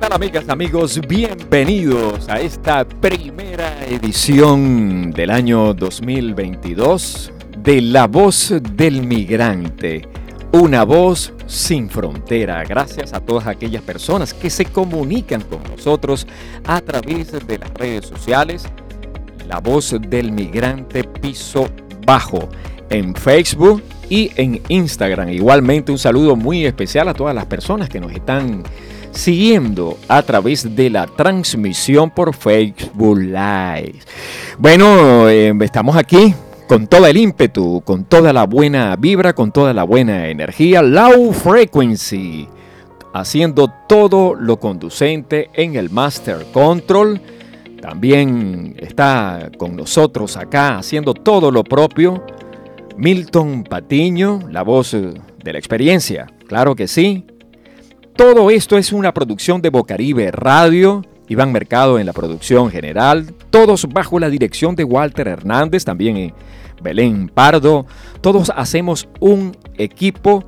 tal amigas, amigos? Bienvenidos a esta primera edición del año 2022 de La Voz del Migrante. Una voz sin frontera. Gracias a todas aquellas personas que se comunican con nosotros a través de las redes sociales. La Voz del Migrante Piso Bajo en Facebook y en Instagram. Igualmente un saludo muy especial a todas las personas que nos están siguiendo a través de la transmisión por Facebook Live. Bueno, eh, estamos aquí con todo el ímpetu, con toda la buena vibra, con toda la buena energía, low frequency, haciendo todo lo conducente en el Master Control. También está con nosotros acá haciendo todo lo propio. Milton Patiño, la voz de la experiencia, claro que sí. Todo esto es una producción de Bocaribe Radio Iván Mercado en la producción general, todos bajo la dirección de Walter Hernández, también Belén Pardo. Todos hacemos un equipo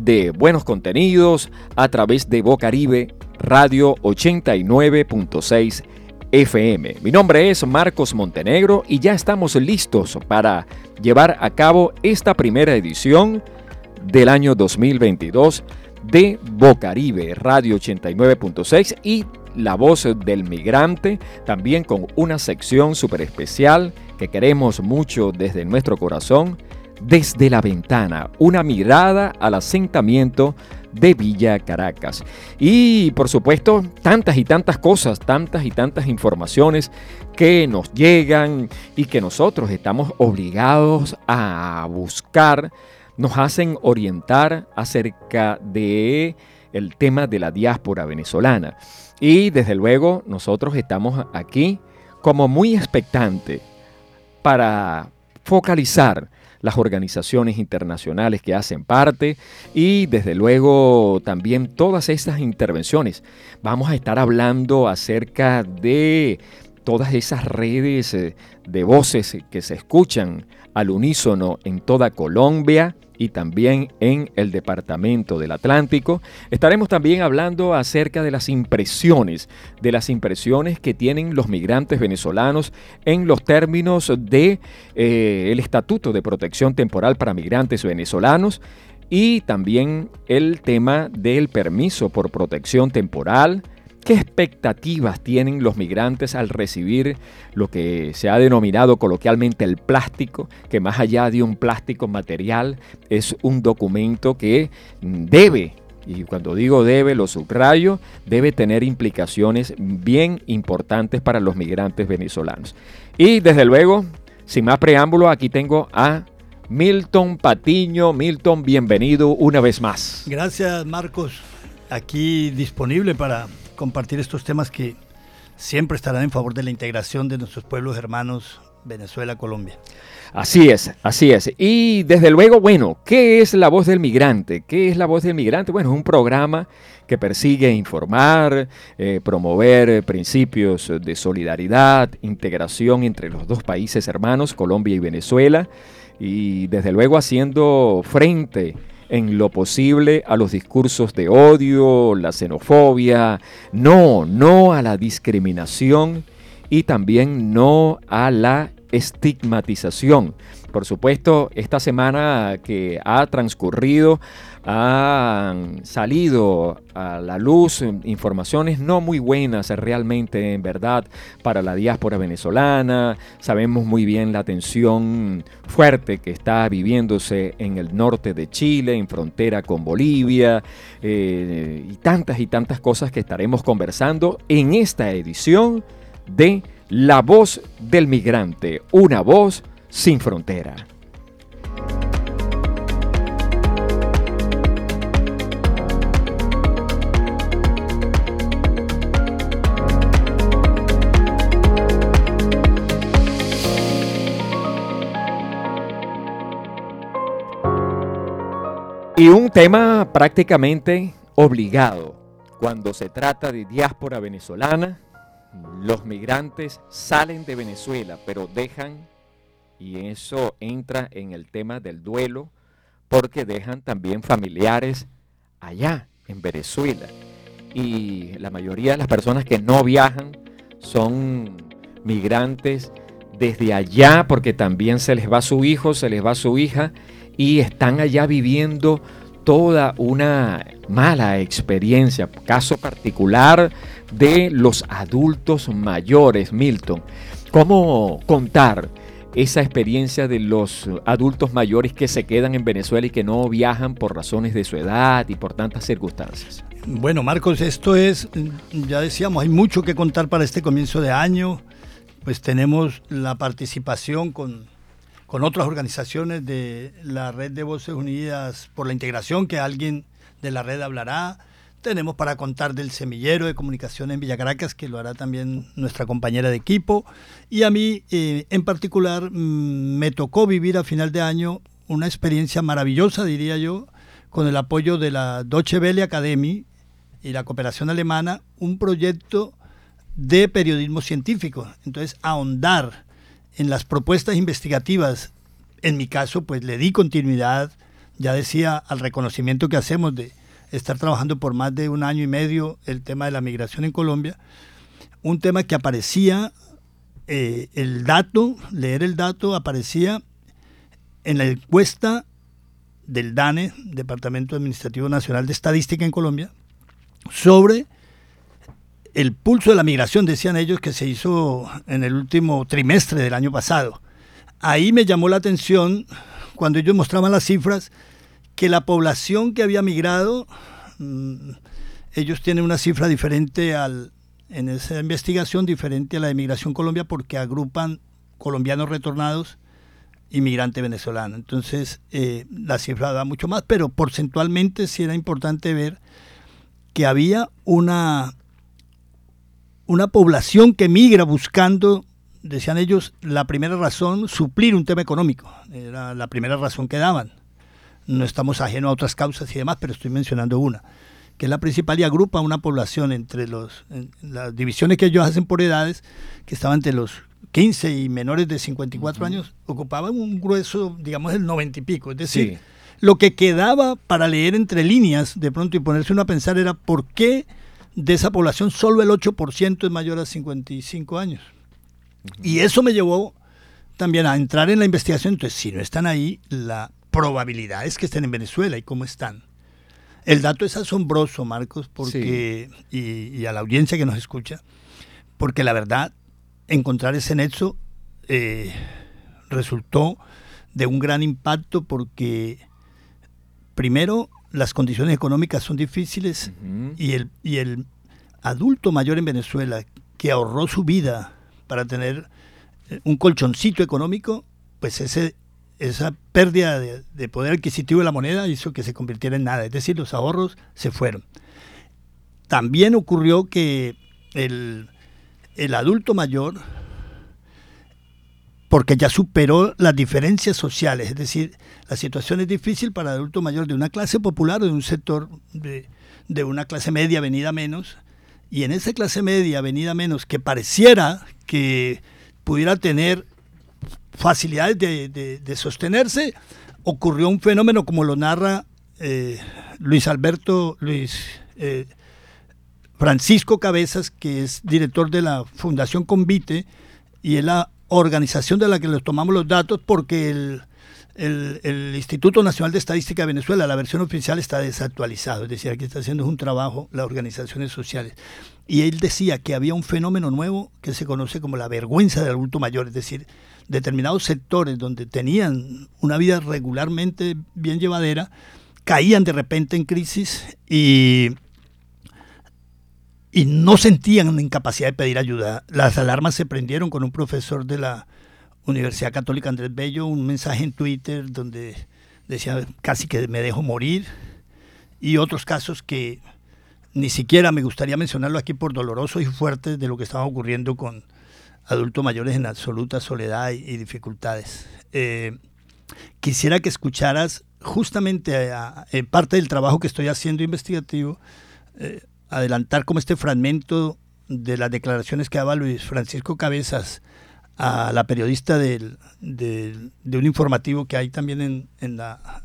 de buenos contenidos a través de Bocaribe Radio 89.6 FM. Mi nombre es Marcos Montenegro y ya estamos listos para llevar a cabo esta primera edición del año 2022 de Bocaribe Radio 89.6 y la voz del migrante, también con una sección súper especial que queremos mucho desde nuestro corazón, desde la ventana, una mirada al asentamiento de Villa Caracas. Y por supuesto, tantas y tantas cosas, tantas y tantas informaciones que nos llegan y que nosotros estamos obligados a buscar, nos hacen orientar acerca de el tema de la diáspora venezolana. Y desde luego nosotros estamos aquí como muy expectantes para focalizar las organizaciones internacionales que hacen parte y desde luego también todas estas intervenciones. Vamos a estar hablando acerca de todas esas redes eh, de voces que se escuchan al unísono en toda Colombia y también en el Departamento del Atlántico. Estaremos también hablando acerca de las impresiones, de las impresiones que tienen los migrantes venezolanos en los términos de eh, el Estatuto de Protección Temporal para Migrantes Venezolanos y también el tema del permiso por protección temporal, ¿Qué expectativas tienen los migrantes al recibir lo que se ha denominado coloquialmente el plástico, que más allá de un plástico material es un documento que debe y cuando digo debe, lo subrayo, debe tener implicaciones bien importantes para los migrantes venezolanos. Y desde luego, sin más preámbulo, aquí tengo a Milton Patiño. Milton, bienvenido una vez más. Gracias, Marcos. Aquí disponible para compartir estos temas que siempre estarán en favor de la integración de nuestros pueblos hermanos Venezuela, Colombia. Así es, así es. Y desde luego, bueno, ¿qué es La Voz del Migrante? ¿Qué es La Voz del Migrante? Bueno, es un programa que persigue informar, eh, promover principios de solidaridad, integración entre los dos países hermanos, Colombia y Venezuela, y desde luego haciendo frente en lo posible a los discursos de odio, la xenofobia, no, no a la discriminación y también no a la estigmatización. Por supuesto, esta semana que ha transcurrido han salido a la luz informaciones no muy buenas realmente en verdad para la diáspora venezolana. Sabemos muy bien la tensión fuerte que está viviéndose en el norte de Chile, en frontera con Bolivia, eh, y tantas y tantas cosas que estaremos conversando en esta edición de La voz del migrante, una voz sin frontera. Y un tema prácticamente obligado cuando se trata de diáspora venezolana. Los migrantes salen de Venezuela, pero dejan, y eso entra en el tema del duelo, porque dejan también familiares allá en Venezuela. y la mayoría de las personas que no viajan son migrantes desde allá porque también se les va su hijo, se les va su hija y están allá viviendo toda una mala experiencia. Caso particular de los adultos mayores, Milton. ¿Cómo contar esa experiencia de los adultos mayores que se quedan en Venezuela y que no viajan por razones de su edad y por tantas circunstancias? Bueno, Marcos, esto es, ya decíamos, hay mucho que contar para este comienzo de año. Pues tenemos la participación con, con otras organizaciones de la Red de Voces Unidas por la Integración, que alguien de la red hablará. Tenemos para contar del semillero de comunicación en Villa Caracas, que lo hará también nuestra compañera de equipo. Y a mí, eh, en particular, mm, me tocó vivir a final de año una experiencia maravillosa, diría yo, con el apoyo de la Deutsche Welle Academy y la cooperación alemana, un proyecto de periodismo científico. Entonces, ahondar en las propuestas investigativas, en mi caso, pues le di continuidad, ya decía, al reconocimiento que hacemos de estar trabajando por más de un año y medio el tema de la migración en Colombia, un tema que aparecía, eh, el dato, leer el dato, aparecía en la encuesta del DANE, Departamento Administrativo Nacional de Estadística en Colombia, sobre el pulso de la migración, decían ellos, que se hizo en el último trimestre del año pasado. Ahí me llamó la atención, cuando ellos mostraban las cifras, que la población que había migrado, mm, ellos tienen una cifra diferente al, en esa investigación, diferente a la de Migración Colombia, porque agrupan colombianos retornados y migrante venezolano. Entonces, eh, la cifra da mucho más, pero porcentualmente sí era importante ver que había una, una población que migra buscando decían ellos, la primera razón, suplir un tema económico. Era la primera razón que daban no estamos ajenos a otras causas y demás, pero estoy mencionando una, que es la principal y agrupa una población entre los, las divisiones que ellos hacen por edades, que estaban entre los 15 y menores de 54 años, ocupaban un grueso, digamos, el 90 y pico. Es decir, lo que quedaba para leer entre líneas de pronto y ponerse uno a pensar era por qué de esa población solo el 8% es mayor a 55 años. Y eso me llevó también a entrar en la investigación. Entonces, si no están ahí, la probabilidades que estén en Venezuela y cómo están. El dato es asombroso, Marcos, porque y, a la audiencia que nos escucha, porque la verdad, encontrar ese nexo eh, resultó de un gran impacto porque, primero, las condiciones económicas son difíciles y, el, y el adulto mayor en Venezuela que ahorró su vida para tener eh, un colchoncito económico, pues ese esa pérdida de, poder adquisitivo de la moneda hizo que se convirtiera en nada, es decir, los ahorros se fueron. También ocurrió que el, adulto mayor, porque ya superó las diferencias sociales, es decir, la situación es difícil para el adulto mayor de una clase popular o de un sector de, de una clase media venida menos, y en esa clase media venida menos que pareciera que pudiera tener facilidades de, sostenerse, ocurrió un fenómeno como lo narra eh, Luis Alberto, Luis eh, Francisco Cabezas, que es director de la Fundación Convite y es la organización de la que les tomamos los datos porque el, el, Instituto Nacional de Estadística de Venezuela, la versión oficial está desactualizado, es decir, aquí está haciendo un trabajo las organizaciones sociales. Y él decía que había un fenómeno nuevo que se conoce como la vergüenza del adulto mayor, es decir, determinados sectores donde tenían una vida regularmente bien llevadera, caían de repente en crisis y, y no sentían incapacidad de pedir ayuda. Las alarmas se prendieron con un profesor de la Universidad Católica Andrés Bello, un mensaje en Twitter donde decía casi que me dejo morir y otros casos que ni siquiera me gustaría mencionarlo aquí por dolorosos y fuertes de lo que estaba ocurriendo con, adultos mayores en absoluta soledad y, dificultades. Eh, quisiera que escucharas justamente en parte del trabajo que estoy haciendo investigativo, eh, adelantar como este fragmento de las declaraciones que daba Luis Francisco Cabezas a la periodista del, de un informativo que hay también en, en, la,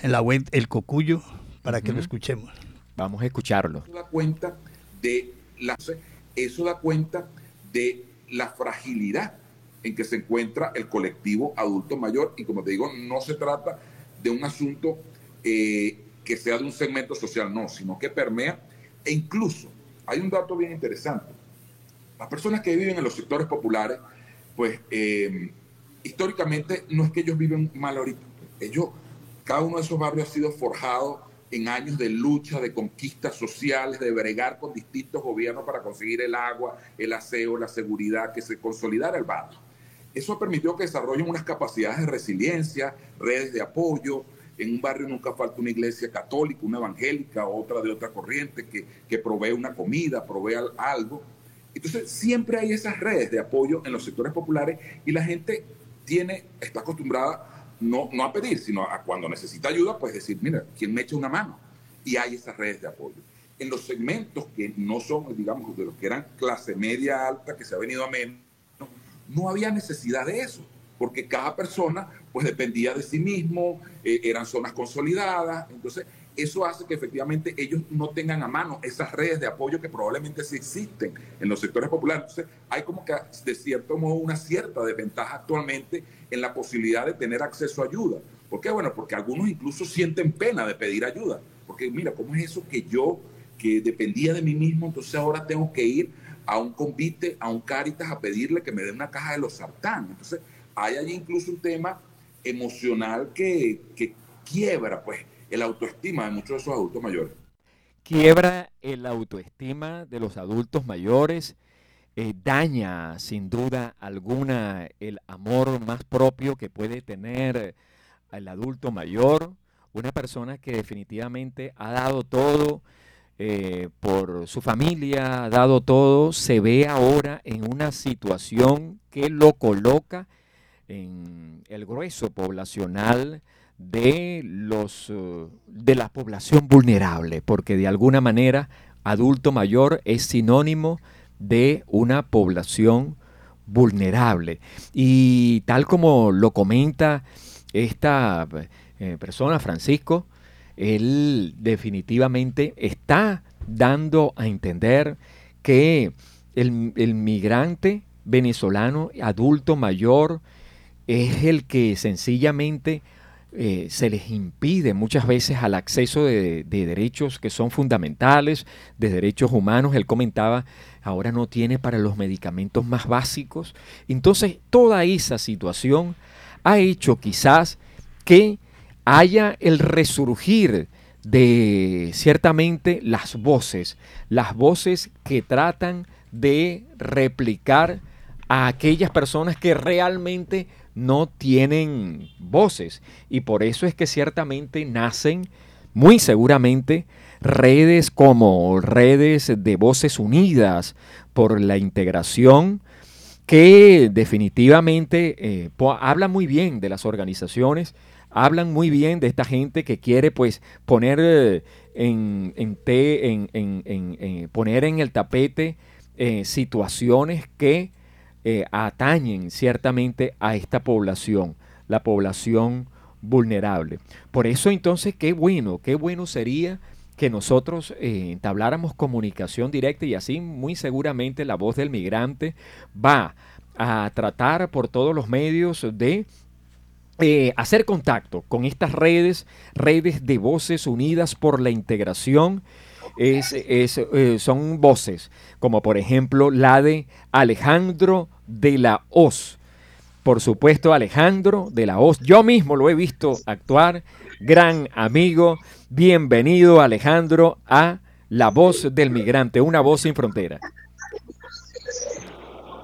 en la web El Cocuyo, para que lo escuchemos. Vamos a escucharlo. Eso da cuenta de la, eso da cuenta de la fragilidad en que se encuentra el colectivo adulto mayor y como te digo, no se trata de un asunto eh, que sea de un segmento social, no, sino que permea e incluso hay un dato bien interesante. Las personas que viven en los sectores populares, pues eh, históricamente no es que ellos viven mal ahorita, ellos, cada uno de esos barrios ha sido forjado en años de lucha, de conquistas sociales, de bregar con distintos gobiernos para conseguir el agua, el aseo, la seguridad, que se consolidara el barrio. Eso permitió que desarrollen unas capacidades de resiliencia, redes de apoyo. En un barrio nunca falta una iglesia católica, una evangélica, otra de otra corriente que, que provee una comida, provee algo. Entonces, siempre hay esas redes de apoyo en los sectores populares y la gente tiene, está acostumbrada no, no a pedir, sino a cuando necesita ayuda, pues decir, mira, ¿quién me echa una mano? Y hay esas redes de apoyo. En los segmentos que no son, digamos, de los que eran clase media alta, que se ha venido a menos, no había necesidad de eso, porque cada persona pues dependía de sí mismo, eh, eran zonas consolidadas, entonces eso hace que efectivamente ellos no tengan a mano esas redes de apoyo que probablemente sí existen en los sectores populares. Entonces hay como que de cierto modo una cierta desventaja actualmente en la posibilidad de tener acceso a ayuda. ¿Por qué? Bueno, porque algunos incluso sienten pena de pedir ayuda, porque mira, ¿cómo es eso que yo, que dependía de mí mismo, entonces ahora tengo que ir a un convite, a un Caritas, a pedirle que me dé una caja de los sartán. Entonces, hay allí incluso un tema emocional que, que quiebra, pues, el autoestima de muchos de esos adultos mayores. Quiebra el autoestima de los adultos mayores, eh, daña sin duda alguna el amor más propio que puede tener el adulto mayor, una persona que definitivamente ha dado todo, eh, por su familia, ha dado todo, se ve ahora en una situación que lo coloca en el grueso poblacional de los eh, de la población vulnerable, porque de alguna manera adulto mayor es sinónimo de una población vulnerable. Y tal como lo comenta esta eh, persona, Francisco, él definitivamente está dando a entender que el, migrante venezolano adulto mayor es el que sencillamente eh, se les impide muchas veces al acceso de, de, derechos que son fundamentales, de derechos humanos. Él comentaba, ahora no tiene para los medicamentos más básicos. Entonces, toda esa situación ha hecho quizás que haya el resurgir de ciertamente las voces, las voces que tratan de replicar a aquellas personas que realmente no tienen voces. Y por eso es que ciertamente nacen muy seguramente redes como redes de voces unidas por la integración que definitivamente eh, habla muy bien de las organizaciones hablan muy bien de esta gente que quiere pues poner eh, en, en, en, poner en el tapete eh, situaciones que eh, atañen ciertamente a esta población, la población vulnerable. Por eso entonces qué bueno, qué bueno sería que nosotros entabláramos comunicación directa y así muy seguramente la voz del migrante va a tratar por todos los medios de eh, hacer contacto con estas redes, redes de voces unidas por la integración. Eh, son voces como por ejemplo la de Alejandro de la Hoz. Por supuesto, Alejandro de la Hoz. Yo mismo lo he visto actuar. Gran amigo. Bienvenido, Alejandro, a La Voz del Migrante, una voz sin frontera.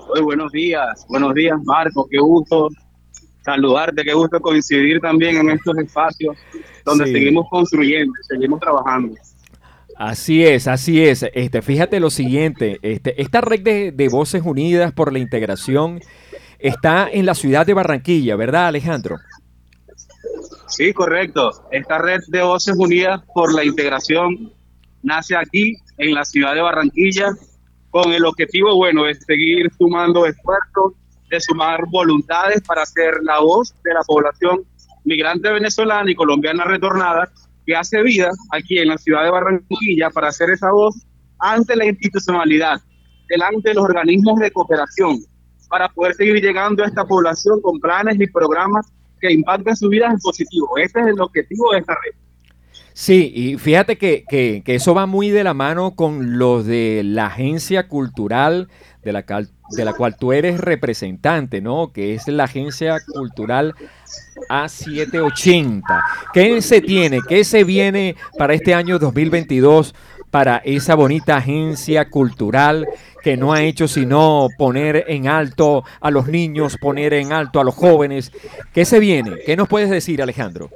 Muy buenos días. Buenos días, Marco. Qué gusto saludarte, qué gusto coincidir también en estos espacios donde seguimos construyendo, seguimos trabajando. Así es, así es. Este, fíjate lo siguiente, este, esta red de, de, Voces Unidas por la Integración está en la ciudad de Barranquilla, ¿verdad, Alejandro? Sí, correcto. Esta red de Voces Unidas por la Integración nace aquí, en la ciudad de Barranquilla, con el objetivo, bueno, de seguir sumando esfuerzos de sumar voluntades para ser la voz de la población migrante venezolana y colombiana retornada que hace vida aquí en la ciudad de Barranquilla para hacer esa voz ante la institucionalidad, delante de los organismos de cooperación, para poder seguir llegando a esta población con planes y programas que impacten su vida en positivo. Ese es el objetivo de esta red. Sí, y fíjate que, que, eso va muy de la mano con lo de la agencia cultural de la, de la cual tú eres representante, ¿no? Que es la agencia cultural A780. ¿Qué se tiene? ¿Qué se viene para este año 2022 para esa bonita agencia cultural que no ha hecho sino poner en alto a los niños, poner en alto a los jóvenes? ¿Qué se viene? ¿Qué nos puedes decir, Alejandro?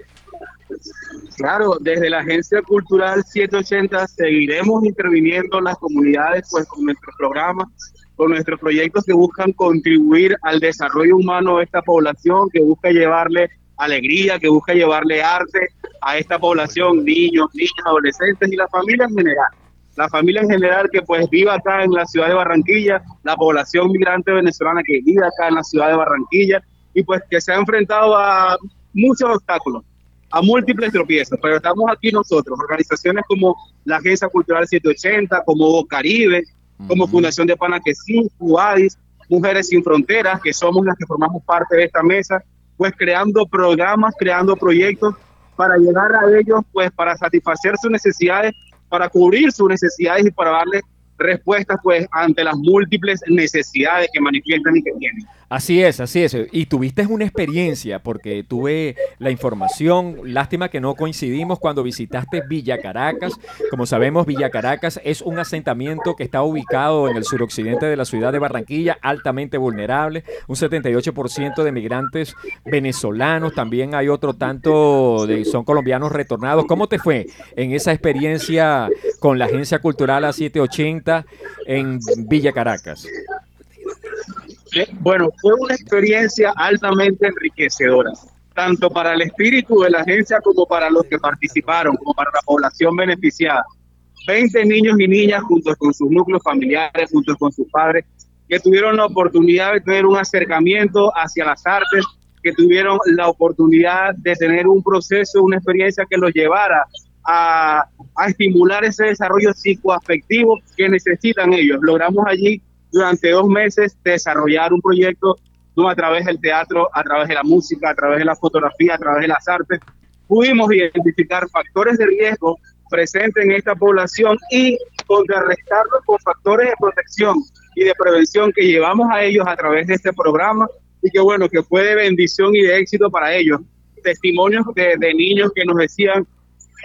Claro, desde la Agencia Cultural 780 seguiremos interviniendo en las comunidades pues con nuestros programas, con nuestros proyectos que buscan contribuir al desarrollo humano de esta población, que busca llevarle alegría, que busca llevarle arte a esta población, niños, niñas, adolescentes y la familia en general. La familia en general que pues vive acá en la ciudad de Barranquilla, la población migrante venezolana que vive acá en la ciudad de Barranquilla y pues que se ha enfrentado a muchos obstáculos a múltiples tropiezos, pero estamos aquí nosotros, organizaciones como la Agencia Cultural 780, como Caribe, como Fundación de Panaquesí, UADIS, Mujeres Sin Fronteras, que somos las que formamos parte de esta mesa, pues creando programas, creando proyectos para llegar a ellos, pues para satisfacer sus necesidades, para cubrir sus necesidades y para darles respuestas pues ante las múltiples necesidades que manifiestan y que tienen. Así es, así es. Y tuviste una experiencia porque tuve la información, lástima que no coincidimos cuando visitaste Villa Caracas. Como sabemos, Villa Caracas es un asentamiento que está ubicado en el suroccidente de la ciudad de Barranquilla, altamente vulnerable, un 78% de migrantes venezolanos, también hay otro tanto de son colombianos retornados. ¿Cómo te fue en esa experiencia con la Agencia Cultural A780 en Villa Caracas? Bueno, fue una experiencia altamente enriquecedora, tanto para el espíritu de la agencia como para los que participaron, como para la población beneficiada. 20 niños y niñas junto con sus núcleos familiares, junto con sus padres, que tuvieron la oportunidad de tener un acercamiento hacia las artes, que tuvieron la oportunidad de tener un proceso, una experiencia que los llevara a, a estimular ese desarrollo psicoafectivo que necesitan ellos. Logramos allí durante dos meses desarrollar un proyecto ¿no? a través del teatro, a través de la música, a través de la fotografía, a través de las artes. Pudimos identificar factores de riesgo presentes en esta población y contrarrestarlos con factores de protección y de prevención que llevamos a ellos a través de este programa y que bueno, que fue de bendición y de éxito para ellos. Testimonios de, niños que nos decían,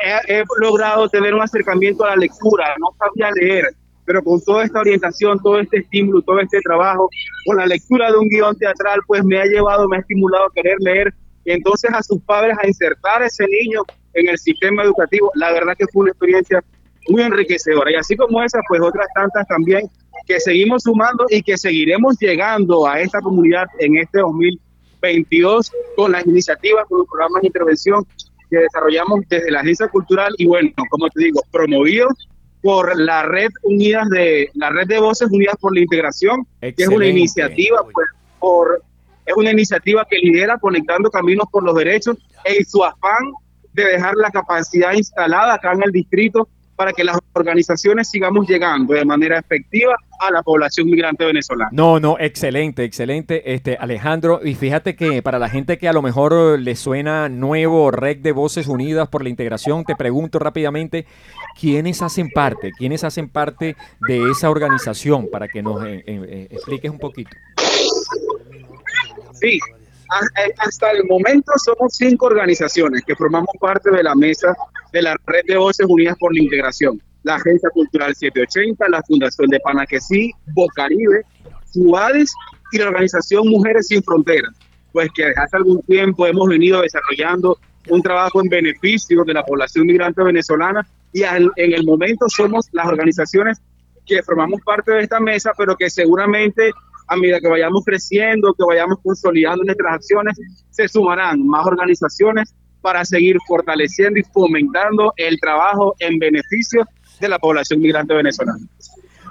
he, he, logrado tener un acercamiento a la lectura, no sabía leer, pero con toda esta orientación, todo este estímulo, todo este trabajo, con la lectura de un guion teatral, pues me ha llevado, me ha estimulado a querer leer y entonces a sus padres a insertar a ese niño en el sistema educativo. La verdad que fue una experiencia muy enriquecedora y así como esa, pues otras tantas también que seguimos sumando y que seguiremos llegando a esta comunidad en este 2022 con las iniciativas, con los programas de intervención que desarrollamos desde la agencia cultural y bueno, como te digo, promovidos por la red unidas de la red de voces unidas por la integración, que es una iniciativa pues, por es una iniciativa que lidera conectando caminos por los derechos en su afán de dejar la capacidad instalada acá en el distrito para que las organizaciones sigamos llegando de manera efectiva a la población migrante venezolana. No, no, excelente, excelente, este Alejandro. Y fíjate que para la gente que a lo mejor le suena nuevo Red de Voces Unidas por la Integración, te pregunto rápidamente, ¿quiénes hacen parte? ¿Quiénes hacen parte de esa organización? Para que nos eh, eh, expliques un poquito. Sí, eh, hasta el momento somos cinco organizaciones que formamos parte de la mesa de la Red de Voces Unidas por la Integración. La Agencia Cultural 780, la Fundación de Panaquesí, Bocaribe, Suárez y la organización Mujeres Sin Fronteras. Pues que hace algún tiempo hemos venido desarrollando un trabajo en beneficio de la población migrante venezolana y en el momento somos las organizaciones que formamos parte de esta mesa, pero que seguramente a medida que vayamos creciendo, que vayamos consolidando nuestras acciones, se sumarán más organizaciones para seguir fortaleciendo y fomentando el trabajo en beneficio de la población migrante venezolana.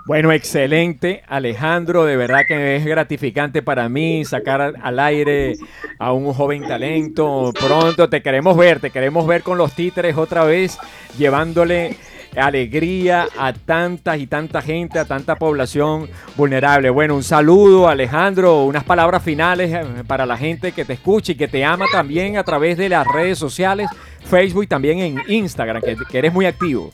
Bueno, excelente, Alejandro. De verdad que es gratificante para mí sacar al aire a un joven talento. Pronto te queremos ver, te queremos ver con los títeres otra vez, llevándole alegría a tanta y tanta gente, a tanta población vulnerable. Bueno, un saludo, Alejandro, unas palabras finales eh, para la gente que te escucha y que te ama también a través de las redes sociales, Facebook y también en Instagram, que, eres muy activo.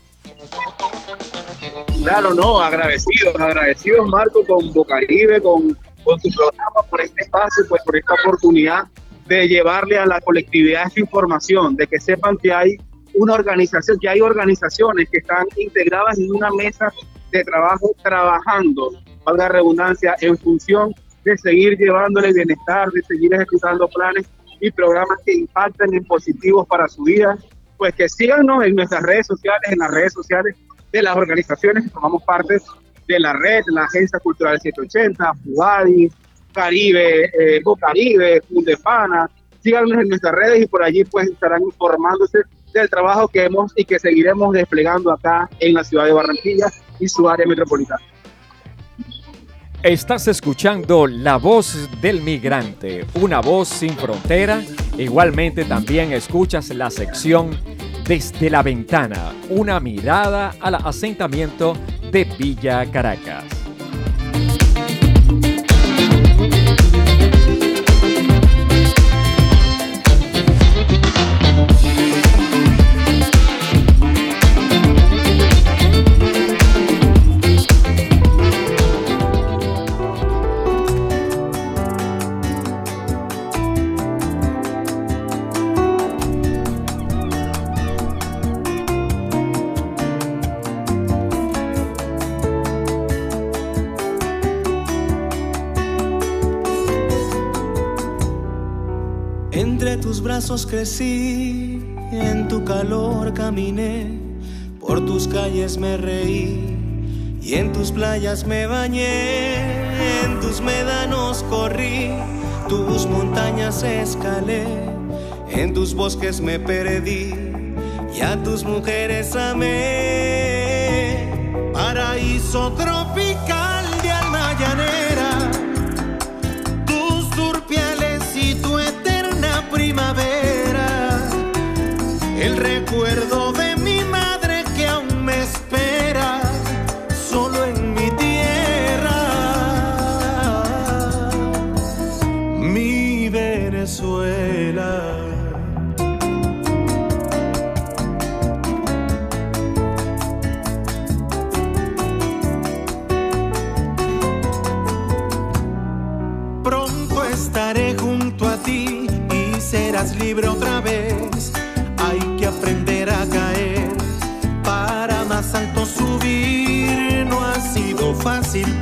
Claro, no, agradecidos, agradecidos Marco con Bocaribe, con, con tu programa por este espacio, pues por esta oportunidad de llevarle a la colectividad esta información, de que sepan que hay una organización, que hay organizaciones que están integradas en una mesa de trabajo trabajando, valga redundancia, en función de seguir llevándole bienestar, de seguir ejecutando planes y programas que impacten en positivos para su vida, pues que síganos en nuestras redes sociales, en las redes sociales de las organizaciones que formamos parte de la red, la Agencia Cultural 780, FUADI, Caribe, eh, Bocaribe, Fundefana, síganos en nuestras redes y por allí pues estarán informándose del trabajo que hemos y que seguiremos desplegando acá en la ciudad de Barranquilla y su área metropolitana. Estás escuchando La Voz del Migrante, una voz sin frontera. Igualmente también escuchas la sección Desde la Ventana, una mirada al asentamiento de Villa Caracas. Crecí, en tu calor caminé, por tus calles me reí y en tus playas me bañé, en tus médanos corrí, tus montañas escalé, en tus bosques me perdí y a tus mujeres amé. Paraíso tropical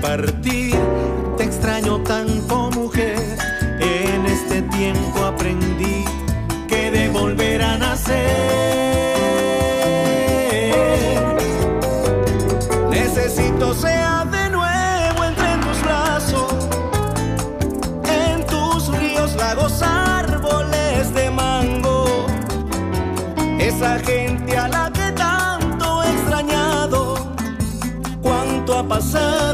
fácil partir, te extraño tanto mujer. En este tiempo aprendí que de volver a nacer. Necesito sea de nuevo entre tus brazos, en tus ríos, lagos, esa gente a la que tanto he extrañado. ¿Cuánto ha pasado?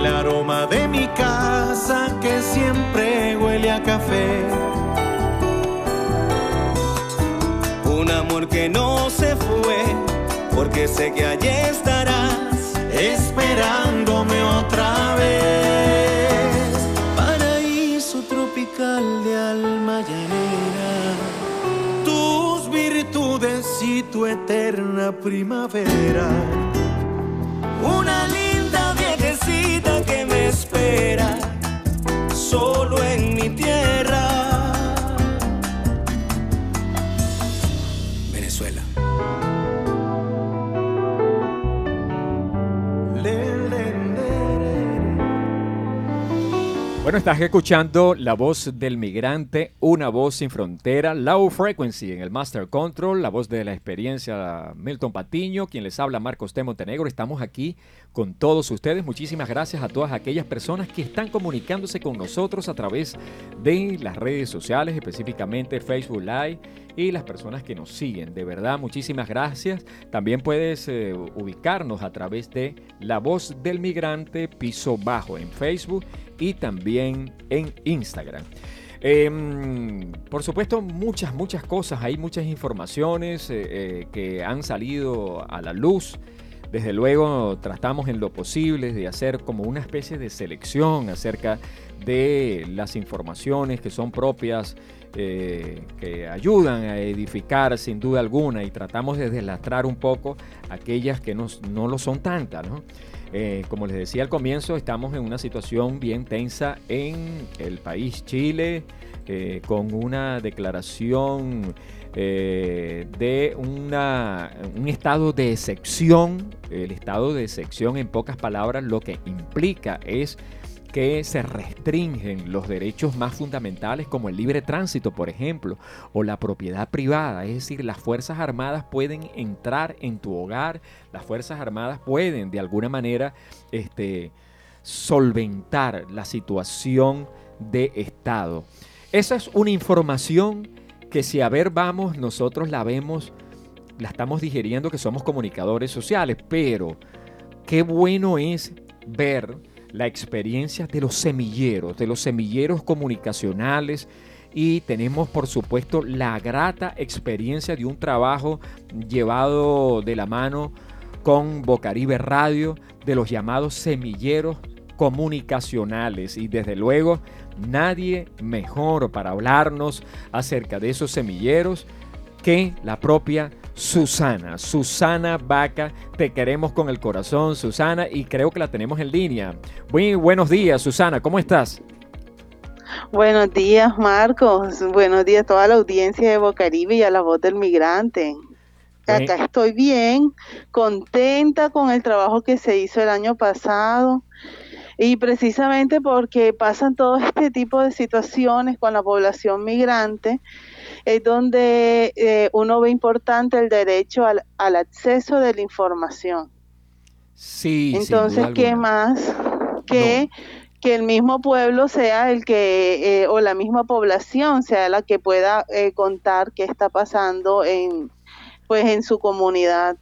el aroma de mi casa que siempre huele a café. Un amor que no se fue, porque sé que allí estarás esperándome otra vez. Paraíso tropical de alma y tu eterna primavera. Tierra. Bueno, estás escuchando la voz del migrante, una voz sin frontera, low frequency en el Master Control, la voz de la experiencia Milton Patiño, quien les habla Marcos T. Montenegro. Estamos aquí con todos ustedes. Muchísimas gracias a todas aquellas personas que están comunicándose con nosotros a través de las redes sociales, específicamente Facebook Live y las personas que nos siguen. De verdad, muchísimas gracias. También puedes eh, ubicarnos a través de La Voz del Migrante Piso Bajo en Facebook y también en Instagram. Em, por supuesto, muchas, muchas cosas, hay muchas informaciones eh, eh, que han salido a la luz. Desde luego tratamos en lo posible de hacer como una especie de selección acerca de las informaciones que son propias, eh, que ayudan a edificar sin duda alguna y tratamos de deslastrar un poco aquellas que no, no lo son tantas. Eh, como les decía al comienzo, estamos en una situación bien tensa en el país Chile, eh, con una declaración eh, de una, un estado de excepción. El estado de excepción, en pocas palabras, lo que implica es que se restringen los derechos más fundamentales como el libre tránsito, por ejemplo, o la propiedad privada. Es decir, las Fuerzas Armadas pueden entrar en tu hogar, las Fuerzas Armadas pueden de alguna manera este, solventar la situación de Estado. Esa es una información que si a ver vamos, nosotros la vemos, la estamos digeriendo que somos comunicadores sociales, pero qué bueno es ver la experiencia de los semilleros, de los semilleros comunicacionales y tenemos por supuesto la grata experiencia de un trabajo llevado de la mano con Bocaribe Radio de los llamados semilleros comunicacionales. Y desde luego nadie mejor para hablarnos acerca de esos semilleros que la propia Susana. Susana Vaca, te queremos con el corazón, Susana, y creo que la tenemos en línea. Muy buenos días, Susana, ¿cómo estás? Buenos días, Marcos. Buenos días a toda la audiencia de Bocaribe y a la voz del migrante. Acá estoy bien, contenta con el trabajo que se hizo el año pasado y precisamente porque pasan todo este tipo de situaciones con la población migrante, es donde eh, uno ve importante el derecho al, acceso de la información. Sí. Entonces, ¿qué más que, que el mismo pueblo sea el que, eh, o la misma población sea la que pueda eh, contar qué está pasando en, pues, en su comunidad?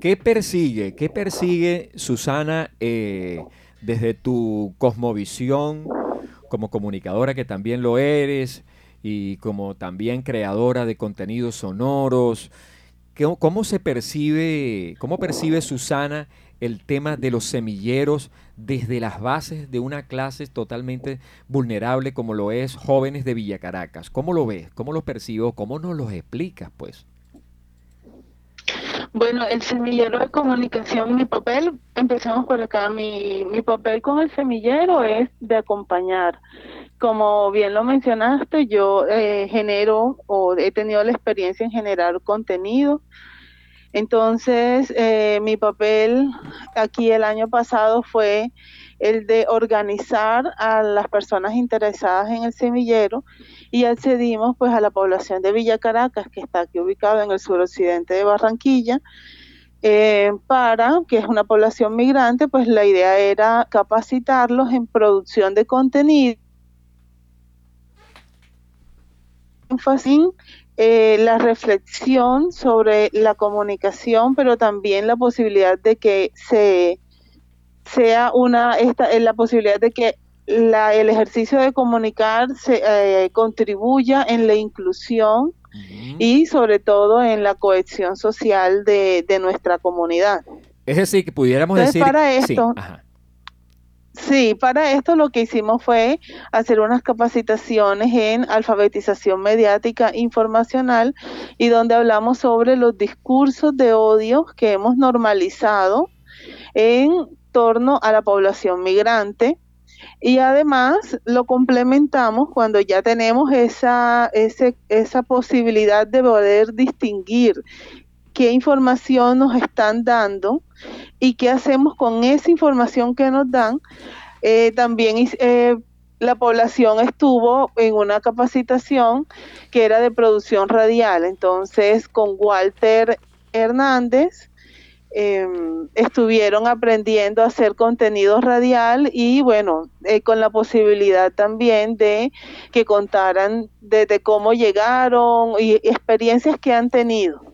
¿Qué persigue? ¿Qué persigue Susana desde tu cosmovisión como comunicadora que también lo eres? Y como también creadora de contenidos sonoros. ¿Cómo se percibe, cómo percibe Susana el tema de los semilleros desde las bases de una clase totalmente vulnerable como lo es jóvenes de Villa Caracas? ¿Cómo lo ves? ¿Cómo lo percibo? ¿Cómo nos lo explicas, pues? Bueno, el semillero de comunicación, mi papel, empecemos por acá, mi, mi papel con el semillero es de acompañar como bien lo mencionaste, yo eh, genero o he tenido la experiencia en generar contenido. Entonces, eh, mi papel aquí el año pasado fue el de organizar a las personas interesadas en el semillero y accedimos pues a la población de Villa Caracas, que está aquí ubicado en el suroccidente de Barranquilla, eh, para, que es una población migrante, pues la idea era capacitarlos en producción de contenido énfasis eh, la reflexión sobre la comunicación, pero también la posibilidad de que se sea una esta eh, la posibilidad de que la, el ejercicio de comunicar se eh, contribuya en la inclusión y sobre todo en la cohesión social de, nuestra comunidad. Es decir, que pudiéramos decir para esto, Sí, para esto lo que hicimos fue hacer unas capacitaciones en alfabetización mediática informacional y donde hablamos sobre los discursos de odio que hemos normalizado en torno a la población migrante. Y además lo complementamos cuando ya tenemos esa, esa posibilidad de poder distinguir qué información nos están dando y qué hacemos con esa información que nos dan. Eh, también eh, la población estuvo en una capacitación que era de producción radial. Entonces, con Walter Hernández, em, estuvieron aprendiendo a hacer contenido radial y bueno, eh, con la posibilidad también de que contaran desde cómo llegaron y experiencias que han tenido.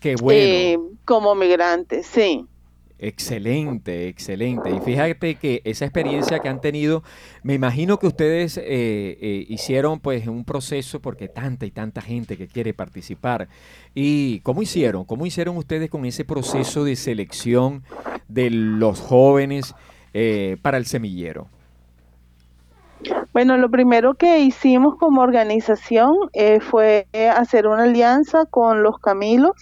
Qué bueno. Eh, como migrantes, sí. Excelente, excelente. Y fíjate que esa experiencia que han tenido, me imagino que ustedes eh, eh, hicieron pues un proceso porque tanta y tanta gente que quiere participar. ¿Y cómo hicieron? ¿Cómo hicieron ustedes con ese proceso de selección de los jóvenes eh, para el semillero? Bueno, lo primero que hicimos como organización eh, fue hacer una alianza con los Camilos,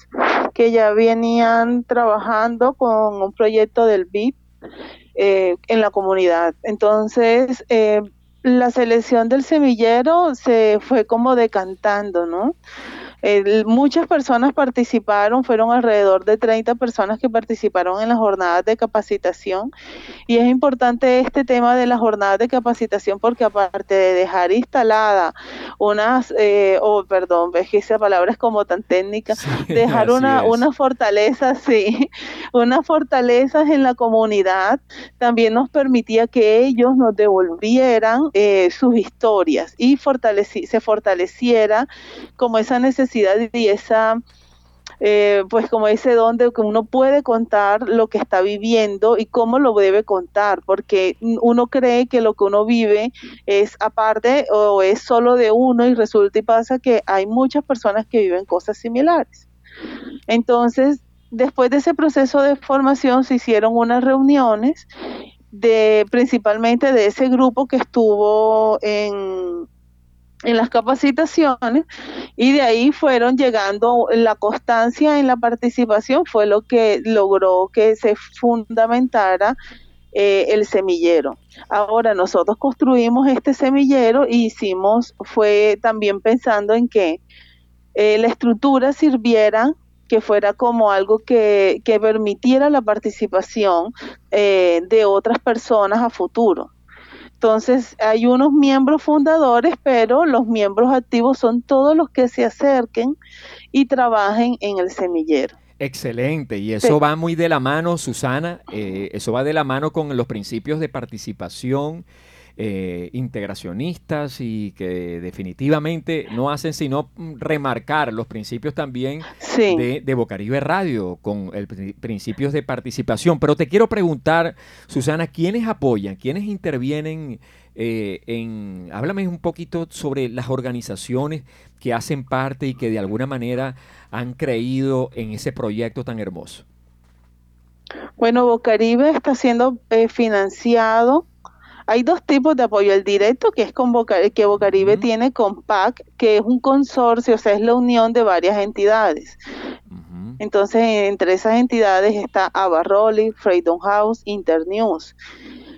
que ya venían trabajando con un proyecto del BIP eh, en la comunidad. Entonces, eh, la selección del semillero se fue como decantando, ¿no? Muchas personas participaron, fueron alrededor de 30 personas que participaron en las jornadas de capacitación. Y es importante este tema de las jornadas de capacitación porque aparte de dejar instalada unas, eh, oh, perdón, ves que esa palabra es como tan técnica, dejar una, unas fortalezas, sí, unas fortalezas en la comunidad, también nos permitía que ellos nos devolvieran eh, sus historias y se fortaleciera como esa necesidad y esa, eh, pues como ese don de que uno puede contar lo que está viviendo y cómo lo debe contar, porque uno cree que lo que uno vive es aparte o es solo de uno y resulta y pasa que hay muchas personas que viven cosas similares. Entonces, después de ese proceso de formación se hicieron unas reuniones de principalmente de ese grupo que estuvo en, en las capacitaciones y de ahí fueron llegando la constancia en la participación fue lo que logró que se fundamentara eh, el semillero. Ahora nosotros construimos este semillero y hicimos, fue también pensando en que eh, la estructura sirviera que fuera como algo que, que permitiera la participación eh, de otras personas a futuro. Entonces, hay unos miembros fundadores, pero los miembros activos son todos los que se acerquen y trabajen en el semillero. Excelente, y eso va muy de la mano, Susana, eh, eso va de la mano con los principios de participación eh, integracionistas y que definitivamente no hacen sino remarcar los principios también de, de, Bocaribe Radio con el principios de participación. Pero te quiero preguntar, Susana, ¿quiénes apoyan, quiénes intervienen eh, en... Háblame un poquito sobre las organizaciones que hacen parte y que de alguna manera han creído en ese proyecto tan hermoso. Bueno, Bocaribe está siendo eh, financiado hay dos tipos de apoyo, el directo, que es con que Bocaribe tiene con PAC, que es un consorcio, o sea, es la unión de varias entidades. Entonces, entre esas entidades está Abarroli, Freedom House, Internews.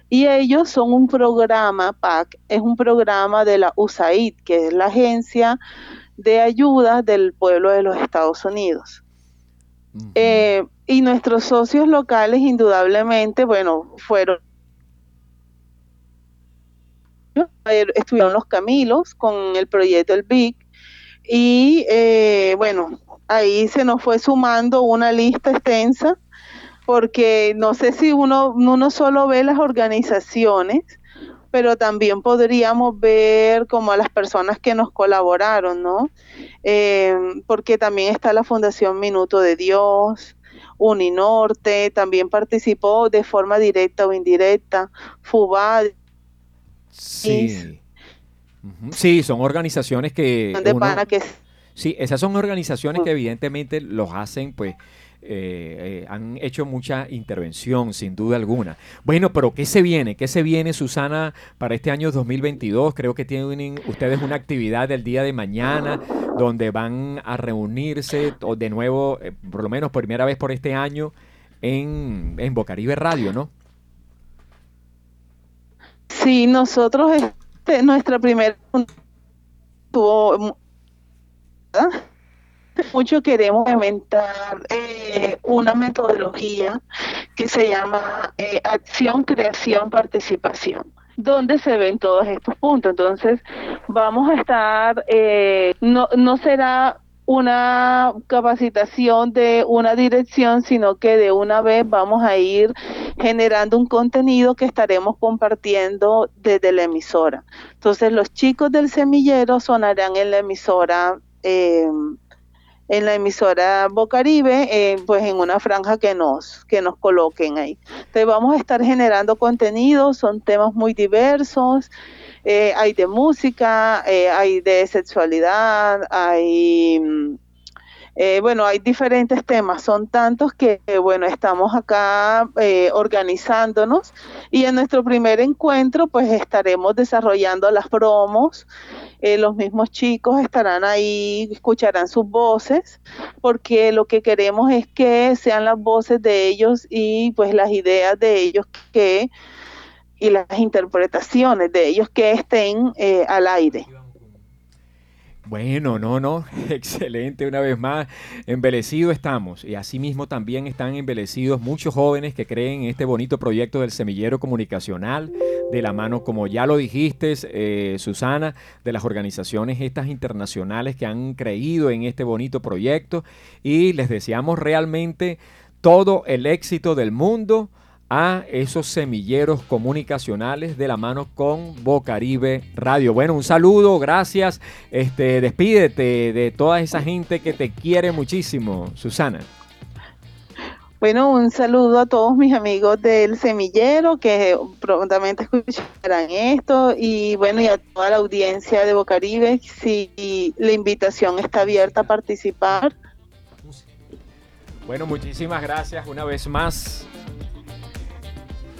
Y ellos son un programa, PAC, es un programa de la USAID, que es la agencia de ayuda del pueblo de los Estados Unidos. Eh, y nuestros socios locales, indudablemente, bueno, fueron estuvieron los Camilos con el proyecto El Big y eh, bueno, ahí se nos fue sumando una lista extensa porque no sé si uno, uno solo ve las organizaciones, pero también podríamos ver como a las personas que nos colaboraron, ¿no? Eh, porque también está la Fundación Minuto de Dios, Uninorte, también participó de forma directa o indirecta, FUBAD, Sí. Sí, son organizaciones que... Sí, esas son organizaciones que evidentemente los hacen, pues, eh, eh, han hecho mucha intervención, sin duda alguna. Bueno, pero ¿qué se viene? ¿Qué se viene, Susana, para este año 2022? Creo que tienen ustedes una actividad del día de mañana donde van a reunirse de nuevo, eh, por lo menos por primera vez por este año, en, en Bocaribe Radio, ¿no? Sí, nosotros, este, nuestra primera tuvo mucho queremos inventar eh, una metodología que se llama eh, acción, creación, participación. donde se ven todos estos puntos. Entonces, vamos a estar, eh, no, no será una capacitación de una dirección, sino que de una vez vamos a ir generando un contenido que estaremos compartiendo desde la emisora. Entonces los chicos del semillero sonarán en la emisora. Eh, en la emisora Bocaribe, eh, pues en una franja que nos, que nos coloquen ahí. Entonces vamos a estar generando contenido, son temas muy diversos, eh, hay de música, eh, hay de sexualidad, hay, mm, eh, bueno, hay diferentes temas, son tantos que, bueno, estamos acá organizándonos y en nuestro primer encuentro, pues estaremos desarrollando las promos, los mismos chicos estarán ahí, escucharán sus voces, porque lo que queremos es que sean las voces de ellos y pues las ideas de ellos que y las interpretaciones de ellos que estén eh, al aire. Bueno, no, no, excelente una vez más. Embelecidos estamos y asimismo también están embelecidos muchos jóvenes que creen en este bonito proyecto del semillero comunicacional de la mano, como ya lo dijiste, eh, Susana, de las organizaciones estas internacionales que han creído en este bonito proyecto y les deseamos realmente todo el éxito del mundo a esos semilleros comunicacionales de la mano con Bocaribe Radio. Bueno, un saludo, gracias. Este, despídete de toda esa gente que te quiere muchísimo, Susana. Bueno, un saludo a todos mis amigos del semillero que prontamente escucharán esto y bueno, y a toda la audiencia de Bocaribe, si la invitación está abierta a participar. Bueno, muchísimas gracias una vez más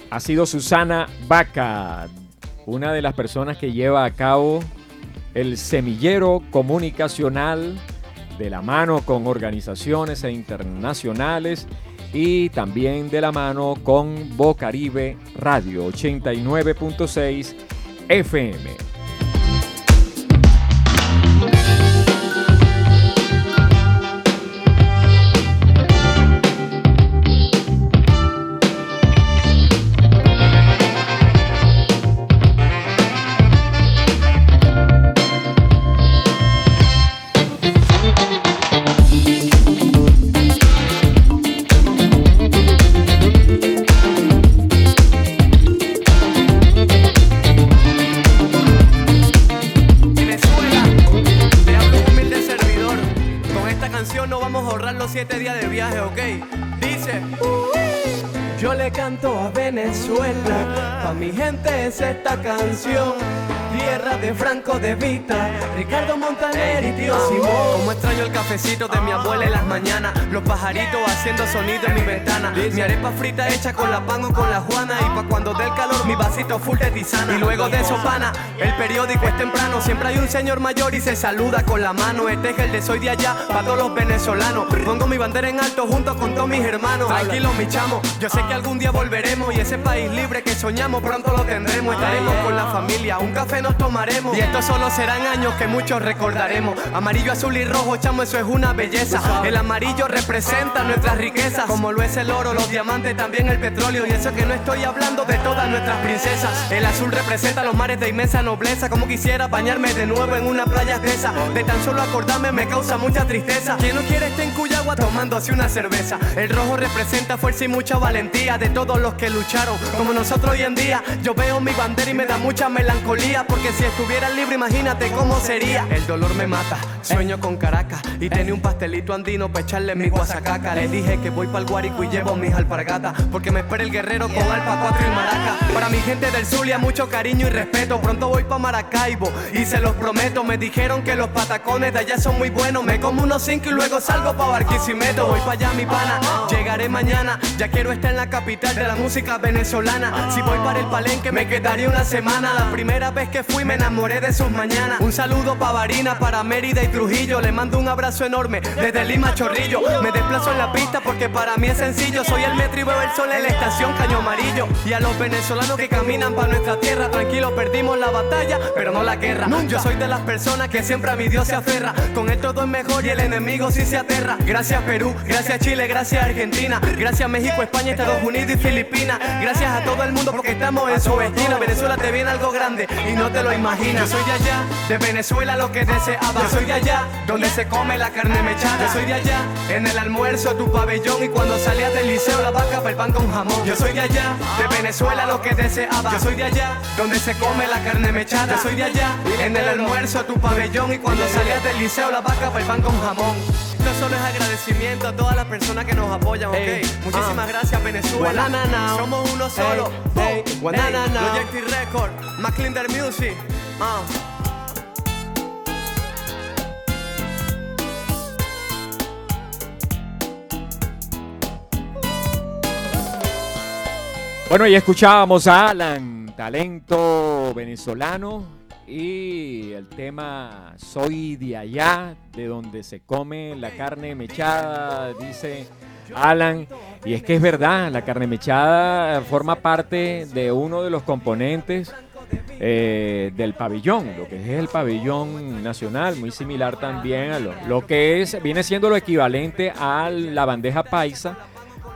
ha sido Susana Vaca, una de las personas que lleva a cabo el semillero comunicacional de la mano con organizaciones internacionales y también de la mano con Bocaribe Radio 89.6 FM. Y Tío Simón. Como extraño el cafecito de mi abuela en las mañanas, los pajaritos haciendo sonido en mi ventana. Mi arepa frita hecha con la pan o con la juana. Y pa' cuando dé el calor, mi vasito full de tisana. Y luego de eso, pana, el periódico es temprano. Siempre hay un señor mayor y se saluda con la mano. Este es el de soy de allá, para todos los venezolanos. Pongo mi bandera en alto junto con todos mis hermanos. Tranquilo, mi chamo, yo sé que algún día volveremos. Y ese país libre que soñamos pronto lo tendremos. Estaremos con la familia, un café nos tomaremos. Y estos solo serán años que muchos recordaremos. Amarillo, azul y rojo, chamo, eso es una belleza. El amarillo representa nuestras riquezas, como lo es el oro, los diamantes, también el petróleo. Y eso que no estoy hablando de todas nuestras princesas. El azul representa los mares de inmensa nobleza. Como quisiera bañarme de nuevo en una playa espesa. De tan solo acordarme me causa mucha tristeza. Quien no quiere estar en Cuyagua tomando así una cerveza. El rojo representa fuerza y mucha valentía de todos los que lucharon, como nosotros hoy en día. Yo veo mi bandera y me da mucha melancolía, porque si estuviera libre, imagínate cómo sería. Me mata, sueño con Caracas y tenía un pastelito andino para echarle mi guasacaca. Le dije que voy para el Guarico y llevo mis alpargatas, porque me espera el guerrero con alpa 4 y maraca. Para mi gente del Zulia, mucho cariño y respeto. Pronto voy para Maracaibo y se los prometo. Me dijeron que los patacones de allá son muy buenos. Me como unos 5 y luego salgo para Barquisimeto. Voy para allá, mi pana, llegaré mañana. Ya quiero estar en la capital de la música venezolana. Si voy para el palenque, me quedaría una semana. La primera vez que fui me enamoré de sus mañanas. Un saludo para Para Mérida y Trujillo. Le mando un abrazo enorme desde Lima Chorrillo. Me desplazo en la pista porque para mí es sencillo. Soy el metro y veo el sol en la estación Caño Amarillo. Y a los venezolanos que caminan para nuestra tierra, tranquilo, perdimos la batalla, pero no la guerra. Yo soy de las personas que siempre a mi Dios se aferra. Con él todo es mejor y el enemigo sí se aterra. Gracias Perú, gracias Chile, gracias Argentina, gracias México, España, Estados Unidos y Filipinas. Gracias a todo el mundo porque estamos en su esquina. Venezuela te viene algo grande y no te lo imaginas. Yo soy de allá, de Venezuela lo que deseaba. Yo soy de allá, donde se come la carne mechada. Yo soy de allá, en el almuerzo tu pabellón y cuando salías del liceo la vaca para el pan con jamón. Yo soy de allá, de Venezuela lo que deseaba. Yo soy de allá, donde se come la carne mechada. Yo soy de allá, en el almuerzo tu pabellón y cuando salías del liceo la vaca para el pan con jamón. Esto solo es agradecimiento a todas las personas que nos apoyan, ok. Muchísimas uh. gracias Venezuela. Somos uno solo. Hey, Projective Record, McClinder Music. Bueno, ya escuchábamos a Alan, talento venezolano, y el tema Soy de allá, de donde se come la carne mechada, dice Alan. Y es que es verdad, la carne mechada forma parte de uno de los componentes eh, del pabellón, lo que es el pabellón nacional, muy similar también a lo, lo que es, viene siendo lo equivalente a la bandeja paisa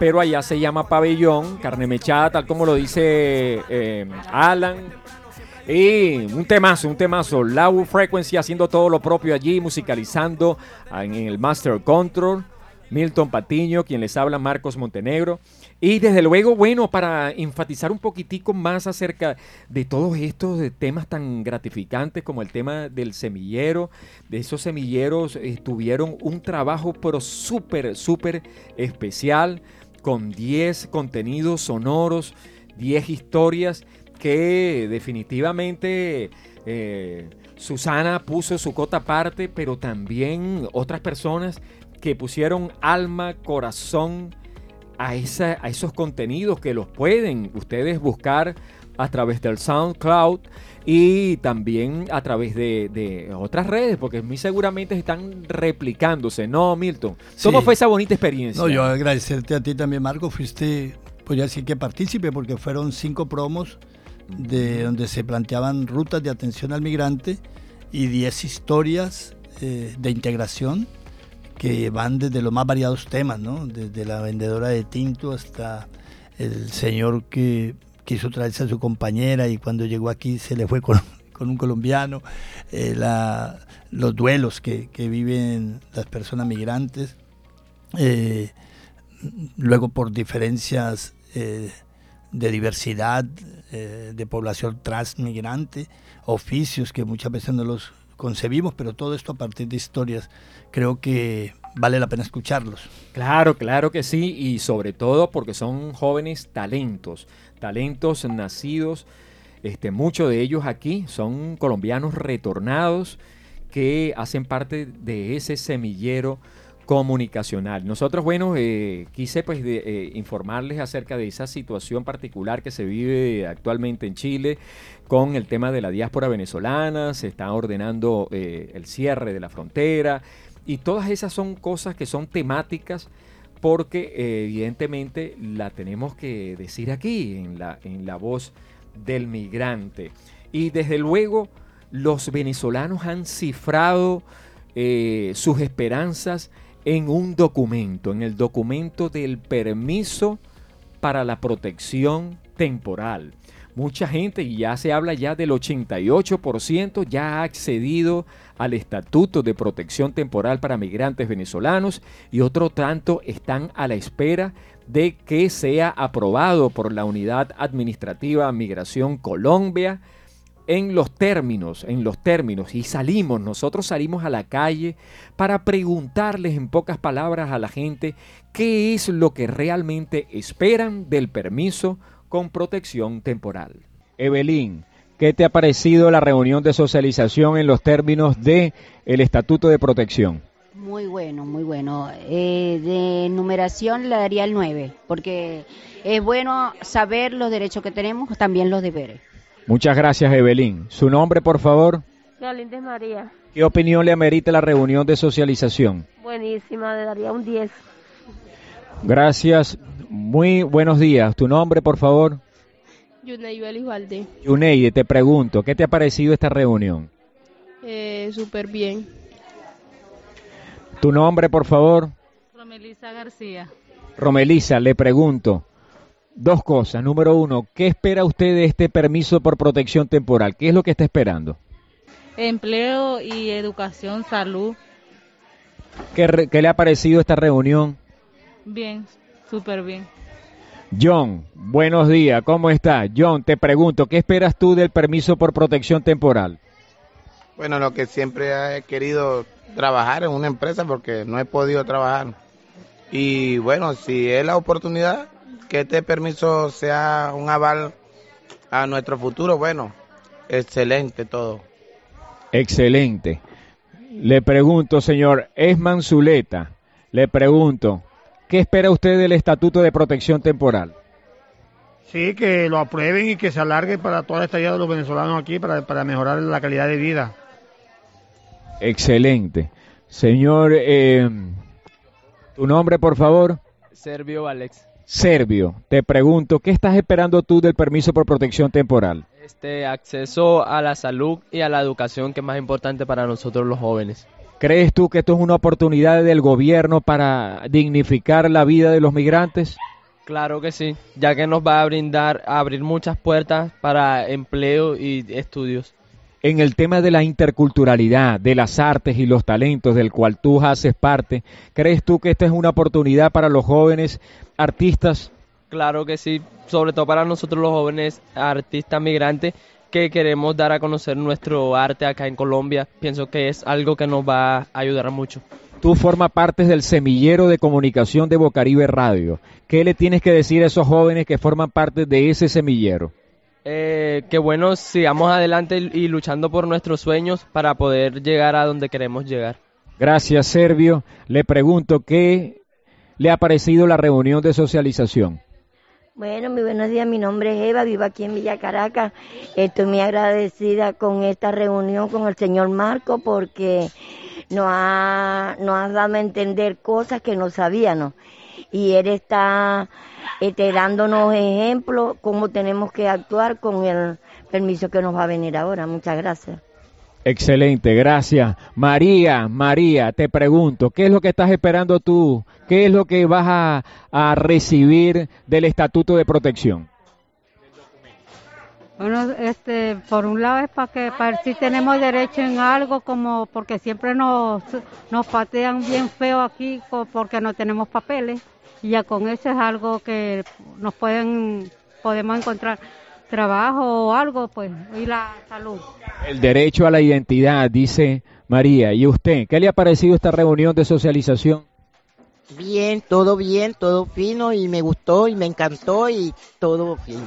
pero allá se llama pabellón, carne mechada, tal como lo dice eh, Alan. Y un temazo, un temazo. Low Frequency haciendo todo lo propio allí, musicalizando en el Master Control. Milton Patiño, quien les habla, Marcos Montenegro. Y desde luego, bueno, para enfatizar un poquitico más acerca de todos estos temas tan gratificantes como el tema del semillero, de esos semilleros eh, tuvieron un trabajo pero súper, súper especial con 10 contenidos sonoros, 10 historias que definitivamente eh, Susana puso su cota aparte, pero también otras personas que pusieron alma, corazón a, a esos contenidos que los pueden ustedes buscar a través del SoundCloud y también a través de, otras redes, porque muy seguramente están replicándose, ¿no, Milton? ¿Cómo fue esa bonita experiencia? No, yo agradecerte a ti también, Marco. Fuiste, pues ya sí que partícipe, porque fueron cinco promos de donde se planteaban rutas de atención al migrante y diez historias eh, de integración que van desde los más variados temas, ¿no? Desde la vendedora de tinto hasta el señor que quiso traerse a su compañera y cuando llegó aquí se le fue con, un colombiano, eh, los duelos que, viven las personas migrantes, eh, luego por diferencias eh, de diversidad de población transmigrante, oficios que muchas veces no los concebimos, pero todo esto a partir de historias, creo que vale la pena escucharlos. Claro, claro que sí, y sobre todo porque son jóvenes talentos, talentos nacidos, este, muchos de ellos aquí son colombianos retornados que hacen parte de ese semillero comunicacional. Nosotros, bueno, eh, quise pues eh, informarles acerca de esa situación particular que se vive actualmente en Chile con el tema de la diáspora venezolana, se está ordenando eh, el cierre de la frontera y todas esas son cosas que son temáticas porque eh, evidentemente la tenemos que decir aquí, en la, en la voz del migrante. Y desde luego los venezolanos han cifrado eh, sus esperanzas en un documento, en el documento del permiso para la protección temporal. Mucha gente, y ya se habla ya del 88%, ya ha accedido al Estatuto de Protección Temporal para Migrantes Venezolanos y otro tanto están a la espera de que sea aprobado por la Unidad Administrativa Migración Colombia en los términos, en los términos, y salimos, nosotros salimos a la calle para preguntarles en pocas palabras a la gente qué es lo que realmente esperan del permiso con protección temporal. Evelyn, ¿qué te ha parecido la reunión de socialización en los términos de el Estatuto de Protección? Muy bueno, muy bueno. Eh, de numeración le daría el 9, porque es bueno saber los derechos que tenemos, también los deberes. Muchas gracias, Evelyn. ¿Su nombre, por favor? Galíndez María. ¿Qué opinión le amerita la reunión de socialización? Buenísima, le daría un 10. Gracias. Muy buenos días. ¿Tu nombre, por favor? Yunei Valde. Yuneide, te pregunto, ¿qué te ha parecido esta reunión? Eh, Súper bien. ¿Tu nombre, por favor? Romelisa García. Romelisa, le pregunto dos cosas. Número uno, ¿qué espera usted de este permiso por protección temporal? ¿Qué es lo que está esperando? Empleo y educación, salud. ¿Qué, re- qué le ha parecido esta reunión? Bien, súper bien. John, buenos días, ¿cómo está? John, te pregunto, ¿qué esperas tú del permiso por protección temporal? Bueno, lo que siempre he querido trabajar en una empresa porque no he podido trabajar. Y bueno, si es la oportunidad, que este permiso sea un aval a nuestro futuro, bueno, excelente todo. Excelente. Le pregunto, señor Esman Zuleta, le pregunto, ¿qué espera usted del Estatuto de Protección Temporal? Sí, que lo aprueben y que se alargue para toda la estadía de los venezolanos aquí para, para mejorar la calidad de vida. Excelente. Señor, eh, ¿tu nombre, por favor? Servio Alex. Servio, te pregunto, ¿qué estás esperando tú del permiso por protección temporal? Este acceso a la salud y a la educación que es más importante para nosotros los jóvenes. ¿Crees tú que esto es una oportunidad del gobierno para dignificar la vida de los migrantes? Claro que sí, ya que nos va a brindar, a abrir muchas puertas para empleo y estudios. En el tema de la interculturalidad, de las artes y los talentos del cual tú haces parte, ¿crees tú que esta es una oportunidad para los jóvenes artistas? Claro que sí, sobre todo para nosotros los jóvenes artistas migrantes que queremos dar a conocer nuestro arte acá en Colombia. Pienso que es algo que nos va a ayudar mucho. Tú formas parte del semillero de comunicación de Bocaribe Radio. ¿Qué le tienes que decir a esos jóvenes que forman parte de ese semillero? Eh, que bueno, sigamos adelante y, y luchando por nuestros sueños para poder llegar a donde queremos llegar. Gracias, Servio. Le pregunto, ¿qué le ha parecido la reunión de socialización? Bueno, muy buenos días. Mi nombre es Eva, vivo aquí en Villa Caracas. Estoy muy agradecida con esta reunión con el señor Marco porque nos ha, nos ha dado a entender cosas que no sabíamos. Y él está este, dándonos ejemplos cómo tenemos que actuar con el permiso que nos va a venir ahora. Muchas gracias. Excelente, gracias. María, María, te pregunto, ¿qué es lo que estás esperando tú? ¿Qué es lo que vas a, recibir del Estatuto de Protección? Bueno, este, por un lado es para que para si tenemos derecho en algo, como porque siempre nos, nos patean bien feo aquí porque no tenemos papeles y ya con eso es algo que nos pueden podemos encontrar trabajo o algo, pues y la salud. El derecho a la identidad, dice María. ¿Y usted? ¿Qué le ha parecido esta reunión de socialización? Bien, todo bien, todo fino y me gustó y me encantó y todo fino.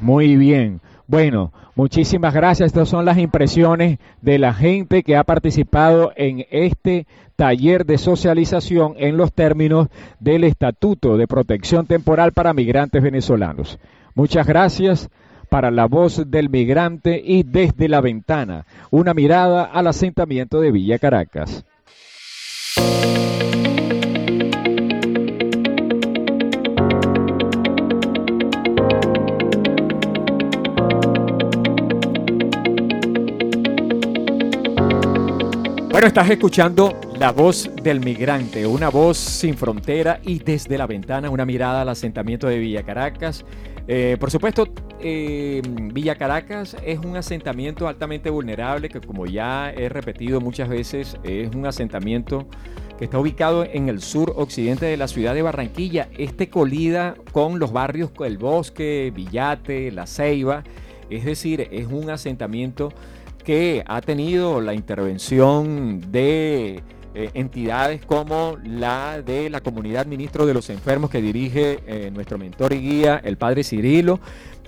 Muy bien. Bueno, muchísimas gracias. Estas son las impresiones de la gente que ha participado en este taller de socialización en los términos del Estatuto de Protección Temporal para Migrantes Venezolanos. Muchas gracias para la voz del migrante y desde la ventana, una mirada al asentamiento de Villa Caracas. Bueno, estás escuchando La Voz del Migrante, una voz sin frontera y desde la ventana, una mirada al asentamiento de Villa Caracas. Eh, por supuesto, eh, Villa Caracas es un asentamiento altamente vulnerable que, como ya he repetido muchas veces, es un asentamiento que está ubicado en el sur occidente de la ciudad de Barranquilla. Este colida con los barrios El Bosque, Villate, La Ceiba. Es decir, es un asentamiento que ha tenido la intervención de eh, entidades como la de la comunidad ministro de los enfermos que dirige eh, nuestro mentor y guía, el padre Cirilo.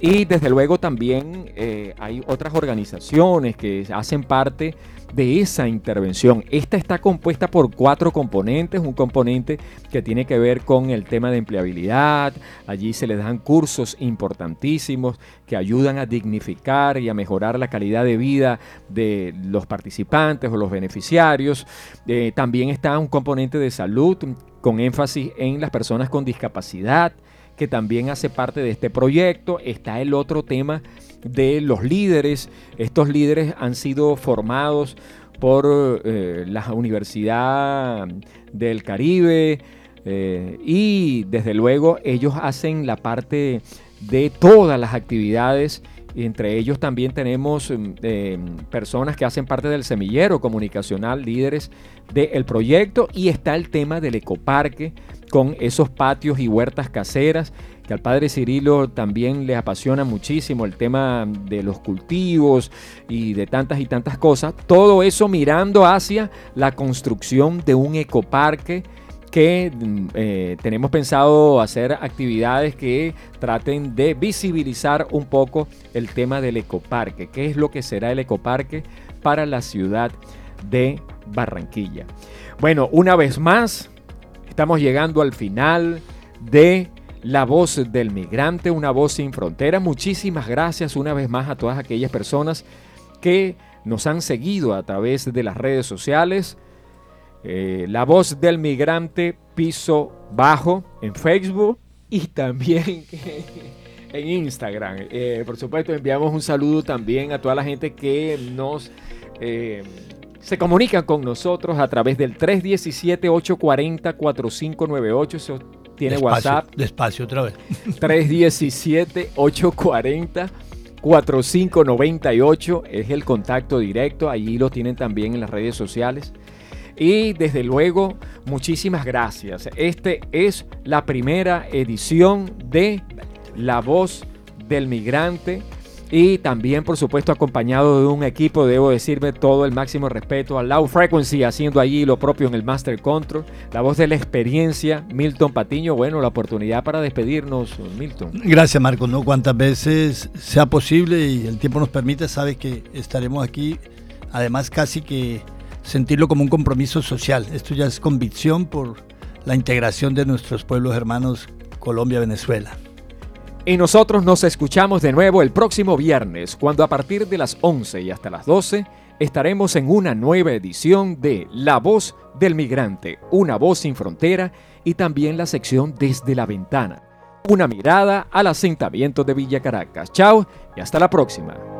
Y desde luego también eh, hay otras organizaciones que hacen parte de esa intervención. Esta está compuesta por cuatro componentes, un componente que tiene que ver con el tema de empleabilidad, allí se les dan cursos importantísimos que ayudan a dignificar y a mejorar la calidad de vida de los participantes o los beneficiarios. Eh, también está un componente de salud con énfasis en las personas con discapacidad que también hace parte de este proyecto. Está el otro tema de los líderes. Estos líderes han sido formados por eh, la Universidad del Caribe eh, y desde luego ellos hacen la parte de todas las actividades. Entre ellos también tenemos eh, personas que hacen parte del semillero comunicacional, líderes del proyecto, y está el tema del ecoparque con esos patios y huertas caseras que al padre Cirilo también le apasiona muchísimo el tema de los cultivos y de tantas y tantas cosas. Todo eso mirando hacia la construcción de un ecoparque que mm, eh, tenemos pensado hacer actividades que traten de visibilizar un poco el tema del ecoparque. ¿Qué es lo que será el ecoparque para la ciudad de Barranquilla? Bueno, una vez más, estamos llegando al final de la voz del migrante, una voz sin frontera. Muchísimas gracias una vez más a todas aquellas personas que nos han seguido a través de las redes sociales. Eh, la voz del migrante piso bajo en Facebook y también en Instagram. Eh, por supuesto, enviamos un saludo también a toda la gente que nos eh, se comunica con nosotros a través del 317-840-4598 tiene WhatsApp. Despacio otra vez. 317-840-4598 es el contacto directo. Allí lo tienen también en las redes sociales. Y desde luego, muchísimas gracias. Este es la primera edición de La Voz del Migrante y también, por supuesto, acompañado de un equipo, debo decirme todo el máximo respeto a Low Frequency, haciendo allí lo propio en el Master Control, la voz de la experiencia, Milton Patiño. Bueno, la oportunidad para despedirnos, Milton. Gracias, Marco. No cuantas veces sea posible y el tiempo nos permite, sabes que estaremos aquí. Además, casi que sentirlo como un compromiso social. Esto ya es convicción por la integración de nuestros pueblos hermanos Colombia-Venezuela. Y nosotros nos escuchamos de nuevo el próximo viernes, cuando a partir de las 11 y hasta las 12 estaremos en una nueva edición de La Voz del Migrante, una voz sin frontera y también la sección Desde la Ventana. Una mirada al asentamiento de Villa Caracas. Chao y hasta la próxima.